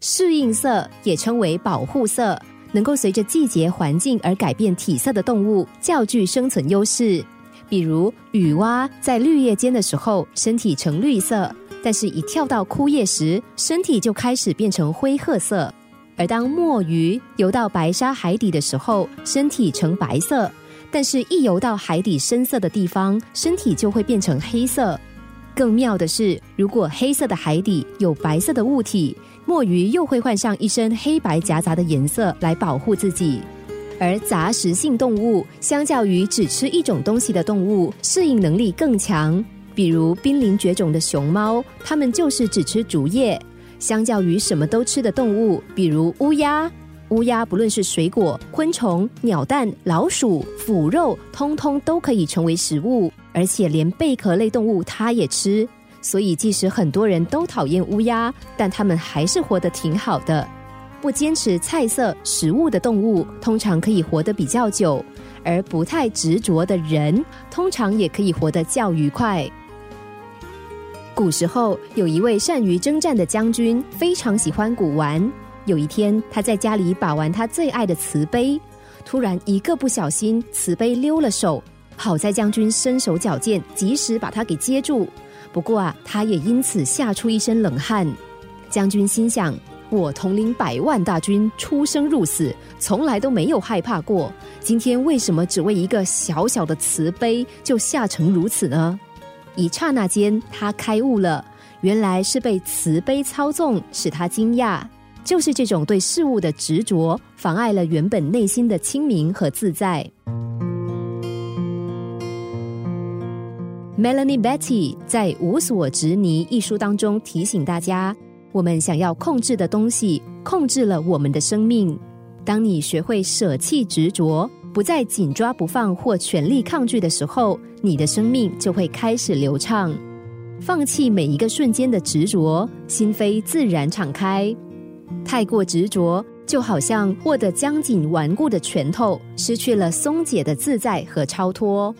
适应色也称为保护色，能够随着季节环境而改变体色的动物，较具生存优势。比如雨蛙在绿叶间的时候，身体呈绿色，但是一跳到枯叶时，身体就开始变成灰褐色。而当墨鱼游到白沙海底的时候，身体呈白色，但是一游到海底深色的地方，身体就会变成黑色。更妙的是，如果黑色的海底有白色的物体，墨鱼又会换上一身黑白夹杂的颜色来保护自己。而杂食性动物相较于只吃一种东西的动物，适应能力更强。比如濒临绝种的熊猫，它们就是只吃竹叶。相较于什么都吃的动物，比如乌鸦，乌鸦不论是水果、昆虫、鸟蛋、老鼠、腐肉，通通都可以成为食物。而且连贝壳类动物它也吃，所以即使很多人都讨厌乌鸦，但它们还是活得挺好的。不坚持菜色食物的动物，通常可以活得比较久；而不太执着的人，通常也可以活得较愉快。古时候有一位善于征战的将军，非常喜欢古玩。有一天，他在家里把玩他最爱的瓷杯，突然一个不小心，瓷杯溜了手。好在将军身手矫健，及时把他给接住。不过啊，他也因此吓出一身冷汗。将军心想：我统领百万大军，出生入死，从来都没有害怕过。今天为什么只为一个小小的瓷杯就吓成如此呢？一刹那间，他开悟了，原来是被瓷杯操纵，使他惊讶。就是这种对事物的执着，妨碍了原本内心的清明和自在。Melanie Betty 在《无所执泥》一书当中提醒大家：，我们想要控制的东西，控制了我们的生命。当你学会舍弃执着，不再紧抓不放或全力抗拒的时候，你的生命就会开始流畅。放弃每一个瞬间的执着，心扉自然敞开。太过执着，就好像握得僵紧顽固的拳头，失去了松解的自在和超脱。